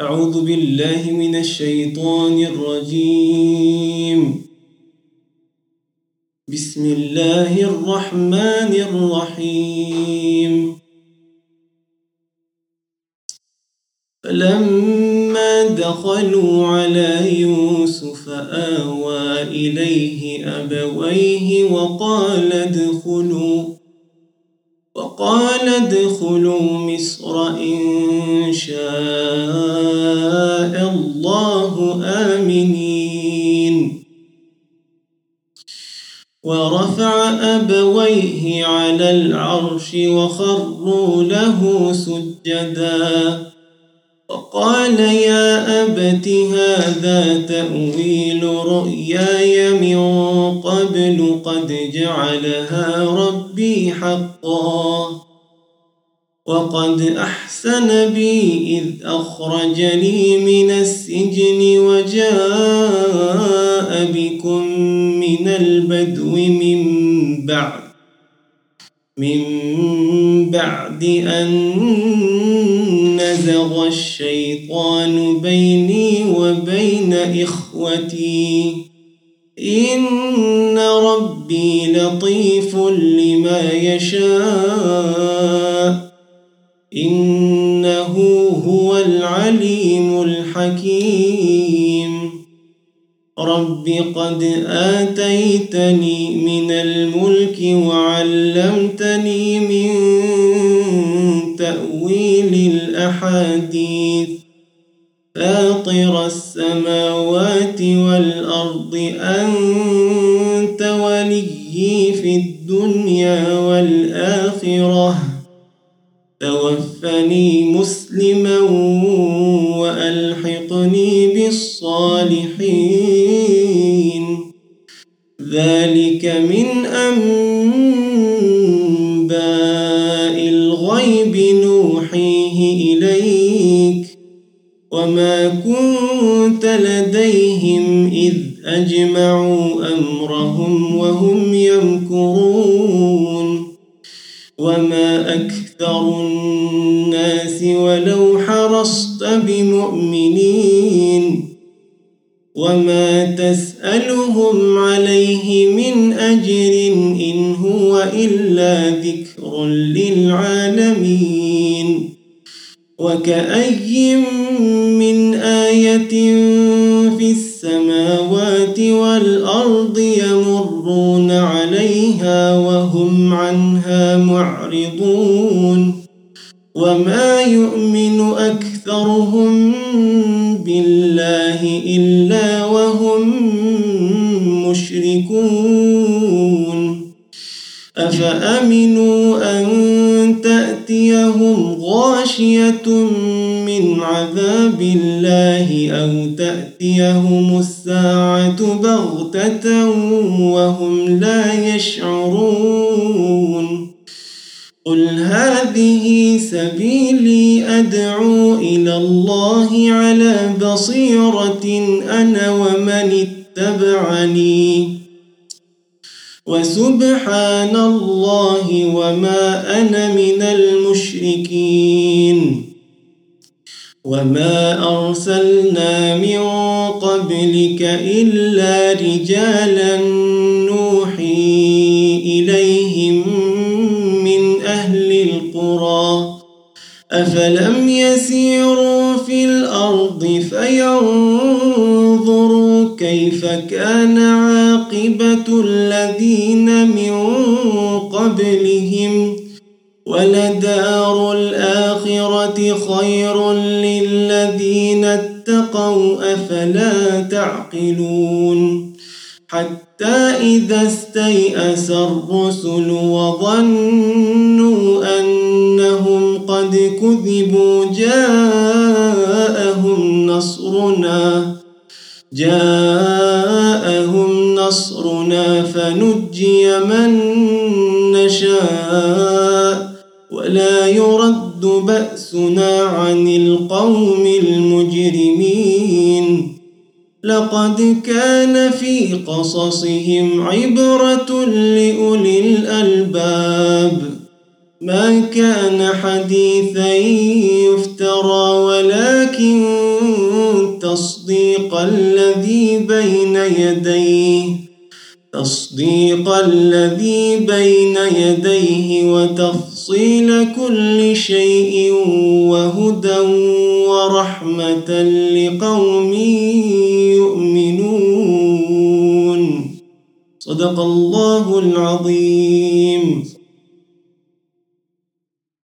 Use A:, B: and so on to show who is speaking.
A: أعوذ بالله من الشيطان الرجيم. بسم الله الرحمن الرحيم. فلما دخلوا على يوسف آوى إليه أبويه وقال ادخلوا وقال ادخلوا مصر إن شاء الله آمنين. ورفع أبويه على العرش وخروا له سجداً. وقال يا أبت هذا تأويل رؤياي من قبل قد جعلها ربي حقا وقد أحسن بي إذ أخرجني من السجن وجاء بكم من البدو من بعد من بعد أن نزغ الشيطان بيني وبين إخوتي. إن ربي لطيف لما يشاء. إنه هو العليم الحكيم. رب قد آتيتني من الملك وعلمتني من تأويل الأحاديث فاطر السماوات والأرض أنت وليي في الدنيا والآخرة. توفني مسلما وألحقني بالصالحين. ذلك من أنباء الغيب. وما كنت لديهم إذ أجمعوا أمرهم وهم يمكرون وما أكثر الناس ولو حرصت بمؤمنين وما تسألهم عليه من أجر إن هو إلا ذكر للعالمين وكأي من آية في السماوات والأرض يمرون عليها وهم عنها معرضون وما يؤمن أكثرهم بالله إلا وهم مشركون أفأمنوا أن تأتيهم غاشية من عذاب الله أو تأتيهم الساعة بغتة وهم لا يشعرون قل هذه سبيلي أدعو إلى الله على بصيرة أنا ومن اتبعني وسبحان الله وما أنا من المشركين. وما أرسلنا من قبلك إلا رجالا نوحي إليهم من أهل القرى. أفلم يسيروا كيف كان عاقبة الذين من قبلهم؟ ولدار الآخرة خير للذين اتقوا أفلا تعقلون؟ حتى إذا استيأس الرسل وظنوا أنهم قد كذبوا جاءهم نصرنا. جاءهم نصرنا فنجي من نشاء ولا يرد بأسنا عن القوم المجرمين. لقد كان في قصصهم عبرة لأولي الألباب. ما كان حديثا يفترى ولكن تصديق الذي بين يديه تصديق الذي بين يديه وتفصيل كل شيء وهدى ورحمة لقوم يؤمنون. صدق الله العظيم.